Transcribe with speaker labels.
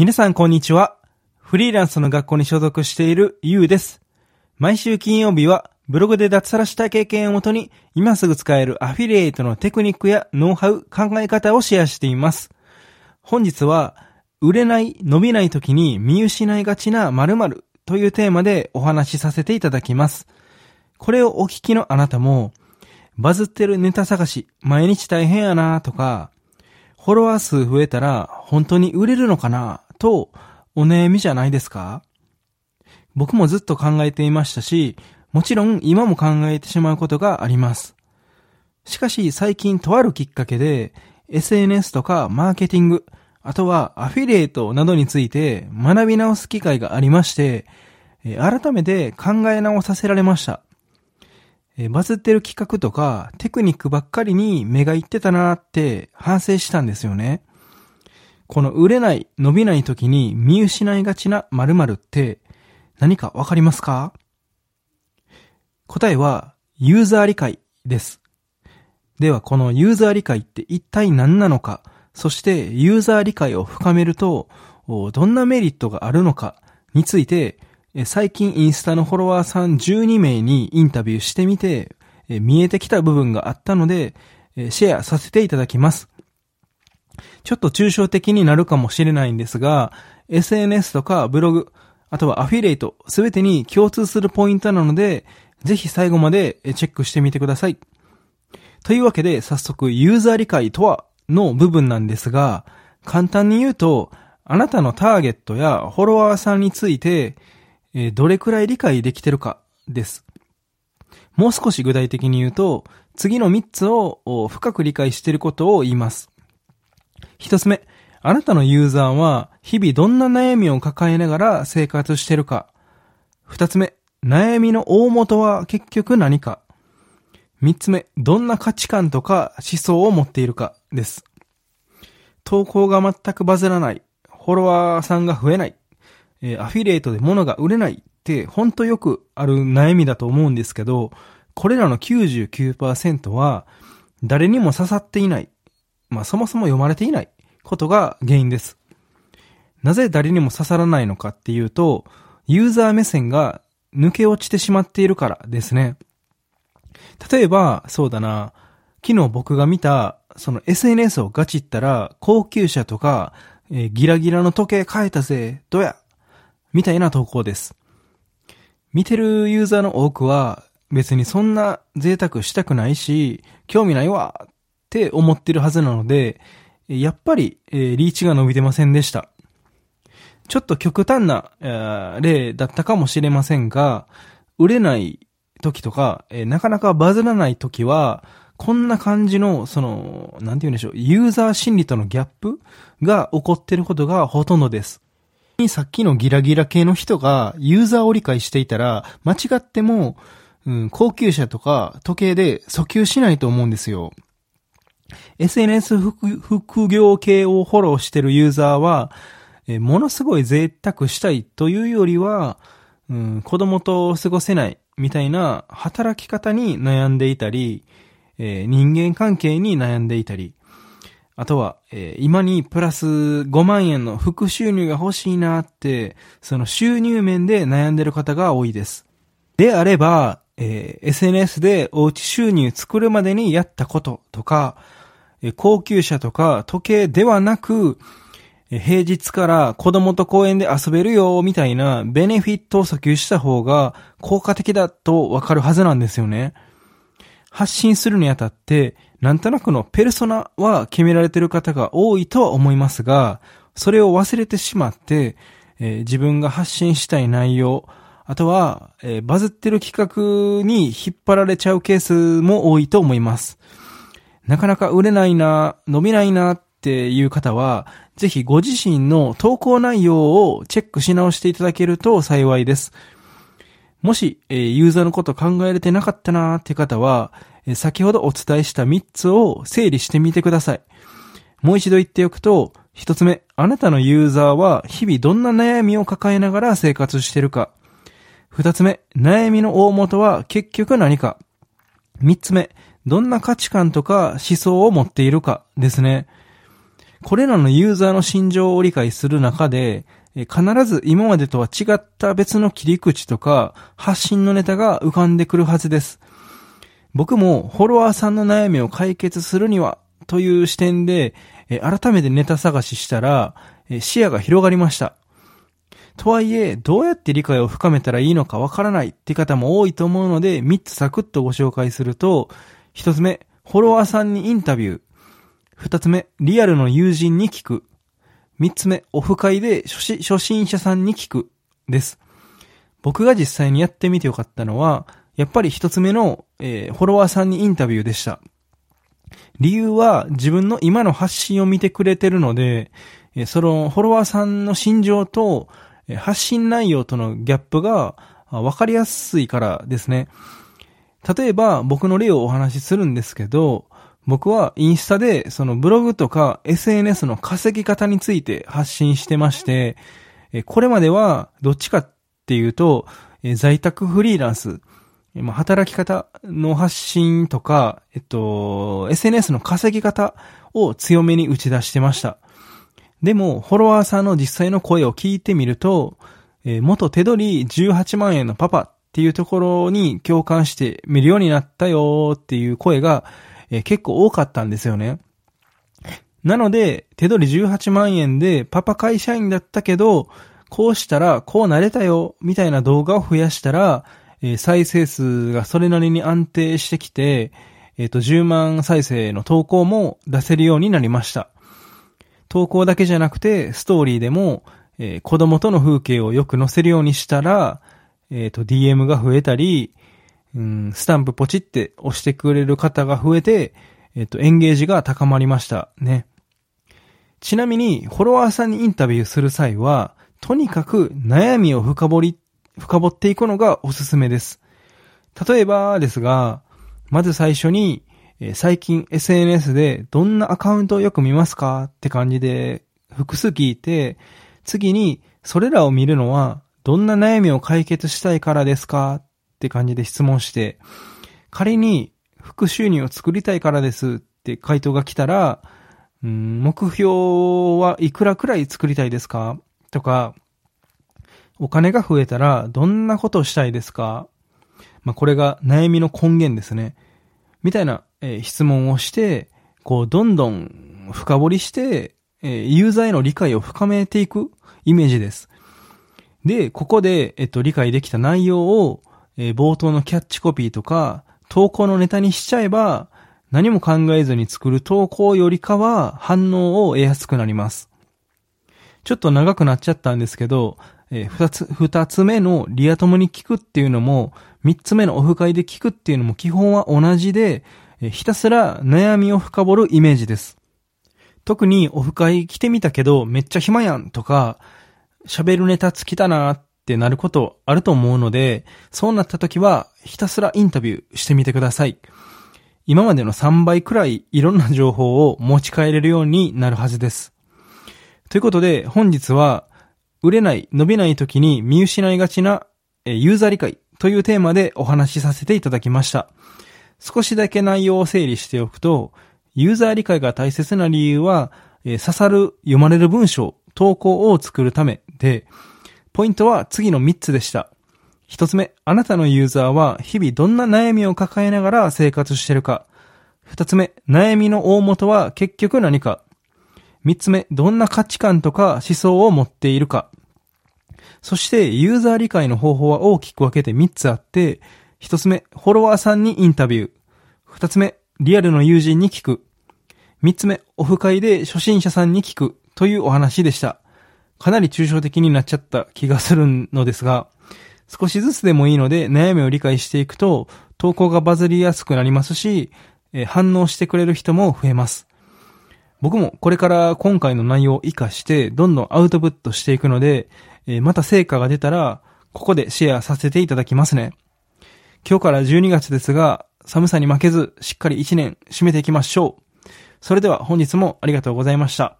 Speaker 1: 皆さんこんにちは。フリーランスの学校に所属しているゆうです。毎週金曜日はブログで脱サラした経験をもとに今すぐ使えるアフィリエイトのテクニックやノウハウ、考え方をシェアしています。本日は売れない、伸びない時に見失いがちな〇〇というテーマでお話しさせていただきます。これをお聞きのあなたもバズってるネタ探し、毎日大変やなとか、フォロワー数増えたら本当に売れるのかなとお悩みじゃないですか？僕もずっと考えていましたし、もちろん今も考えてしまうことがあります。しかし最近とあるきっかけで SNS とかマーケティング、あとはアフィリエイトなどについて学び直す機会がありまして、改めて考え直させられました。バズってる企画とかテクニックばっかりに目がいってたなって反省したんですよね。この売れない、伸びない時に見失いがちな〇〇って何かわかりますか？答えはユーザー理解です。ではこのユーザー理解って一体何なのか、そしてユーザー理解を深めるとどんなメリットがあるのか？について最近インスタのフォロワーさん12名にインタビューしてみて見えてきた部分があったのでシェアさせていただきます。ちょっと抽象的になるかもしれないんですが、SNS とかブログ、あとはアフィリエイト、すべてに共通するポイントなので、ぜひ最後までチェックしてみてください。というわけで、早速、ユーザー理解とはの部分なんですが、簡単に言うと、あなたのターゲットやフォロワーさんについて、どれくらい理解できてるかです。もう少し具体的に言うと、次の3つを深く理解していることを言います。一つ目、あなたのユーザーは日々どんな悩みを抱えながら生活してるか。二つ目、悩みの大元は結局何か。三つ目、どんな価値観とか思想を持っているかです。投稿が全くバズらない、フォロワーさんが増えない、えーアフィリエイトで物が売れないって本当よくある悩みだと思うんですけど、これらの99%は誰にも刺さっていない。まあそもそも読まれていないことが原因です。なぜ誰にも刺さらないのかっていうと、ユーザー目線が抜け落ちてしまっているからですね。例えば、そうだな、昨日僕が見た、その SNS をガチったら、高級車とか、えーギラギラの時計買えたぜ、どやみたいな投稿です。見てるユーザーの多くは、別にそんな贅沢したくないし、興味ないわって思ってるはずなので、やっぱり、えーリーチが伸びてませんでした。ちょっと極端な、えー例だったかもしれませんが、売れない時とか、えーなかなかバズらない時は、こんな感じの、その、なんて言うんでしょう、ユーザー心理とのギャップが起こってることがほとんどです。さっきのギラギラ系の人がユーザーを理解していたら、間違っても、うん、高級車とか時計で訴求しないと思うんですよ。SNS 副業系をフォローしてるユーザーは、えーものすごい贅沢したいというよりは、うん、子供と過ごせないみたいな働き方に悩んでいたり、えー人間関係に悩んでいたり、あとは、えー今にプラス5万円の副収入が欲しいなって、その収入面で悩んでる方が多いです。であれば、えー SNS でおうち収入作るまでにやったこととか、高級車とか時計ではなく、平日から子供と公園で遊べるよ、みたいなベネフィットを訴求した方が効果的だとわかるはずなんですよね。発信するにあたって、なんとなくのペルソナは決められてる方が多いとは思いますが、それを忘れてしまって、えー自分が発信したい内容、あとは、えーバズってる企画に引っ張られちゃうケースも多いと思います。なかなか売れないな、伸びないなっていう方は、ぜひご自身の投稿内容をチェックし直していただけると幸いです。もし、えユーザーのこと考えれてなかったなーって方は、え先ほどお伝えした3つを整理してみてください。もう一度言っておくと、1つ目、あなたのユーザーは日々どんな悩みを抱えながら生活してるか。2つ目、悩みの大元は結局何か。3つ目、どんな価値観とか思想を持っているかですね。これらのユーザーの心情を理解する中で、必ず今までとは違った別の切り口とか発信のネタが浮かんでくるはずです。僕もフォロワーさんの悩みを解決するにはという視点で、改めてネタ探ししたら、視野が広がりました。とはいえ、どうやって理解を深めたらいいのかわからないって方も多いと思うので、3つサクッとご紹介すると、1つ目、フォロワーさんにインタビュー。2つ目、リアルの友人に聞く。3つ目、オフ会で初心者さんに聞く。です。僕が実際にやってみてよかったのは、やっぱり1つ目の、えー、フォロワーさんにインタビューでした。理由は自分の今の発信を見てくれてるので、そのフォロワーさんの心情と発信内容とのギャップが分かりやすいからですね。例えば僕の例をお話しするんですけど、僕はインスタでそのブログとか SNS の稼ぎ方について発信してまして、これまではどっちかっていうと、在宅フリーランス、働き方の発信とか、えっと、SNS の稼ぎ方を強めに打ち出してました。でも、フォロワーさんの実際の声を聞いてみると、元手取り18万円のパパっていうところに共感して見るようになったよっていう声が、え、結構多かったんですよね。なので、手取り18万円でパパ会社員だったけど、こうしたらこうなれたよ、みたいな動画を増やしたら、え、再生数がそれなりに安定してきて、えっ、と、10万再生の投稿も出せるようになりました。投稿だけじゃなくて、ストーリーでも、えー、子供との風景をよく載せるようにしたら、えっ、と、DM が増えたり、うん、スタンプポチって押してくれる方が増えて、えっ、と、エンゲージが高まりましたね。ちなみに、フォロワーさんにインタビューする際は、とにかく悩みを深掘り深掘っていくのがおすすめです。例えばですが、まず最初に、え最近 SNS でどんなアカウントをよく見ますかって感じで複数聞いて、次にそれらを見るのはどんな悩みを解決したいからですか？って感じで質問して、仮に副収入を作りたいからですって回答が来たら、うん、目標はいくらくらい作りたいですか？とか、お金が増えたらどんなことをしたいですか？まあ、これが悩みの根源ですね。みたいな、えー、質問をして、こう、どんどん深掘りして、えー、ユーザーへの理解を深めていくイメージです。で、ここで、えっと、理解できた内容を、えー、冒頭のキャッチコピーとか、投稿のネタにしちゃえば、何も考えずに作る投稿よりかは反応を得やすくなります。ちょっと長くなっちゃったんですけど、えー、二つ、二つ目のリア友に聞くっていうのも、三つ目のオフ会で聞くっていうのも基本は同じで、えー、ひたすら悩みを深掘るイメージです。特にオフ会来てみたけどめっちゃ暇やんとか、喋るネタ尽きたなってなることあると思うので、そうなった時はひたすらインタビューしてみてください。今までの3倍くらいいろんな情報を持ち帰れるようになるはずです。ということで本日は売れない、伸びない時に見失いがちな、ユーザー理解というテーマでお話しさせていただきました。少しだけ内容を整理しておくと、ユーザー理解が大切な理由は、刺さる、読まれる文章、投稿を作るためで、ポイントは次の3つでした。1つ目、あなたのユーザーは日々どんな悩みを抱えながら生活してるか。2つ目、悩みの大元は結局何か。三つ目、どんな価値観とか思想を持っているか。そして、ユーザー理解の方法は大きく分けて三つあって、一つ目、フォロワーさんにインタビュー。二つ目、リアルの友人に聞く。三つ目、オフ会で初心者さんに聞く。というお話でした。かなり抽象的になっちゃった気がするのですが、少しずつでもいいので悩みを理解していくと、投稿がバズりやすくなりますし、反応してくれる人も増えます。僕もこれから今回の内容を活かしてどんどんアウトプットしていくので、え、また成果が出たら、ここでシェアさせていただきますね。今日から12月ですが、寒さに負けず、しっかり1年締めていきましょう。それでは本日もありがとうございました。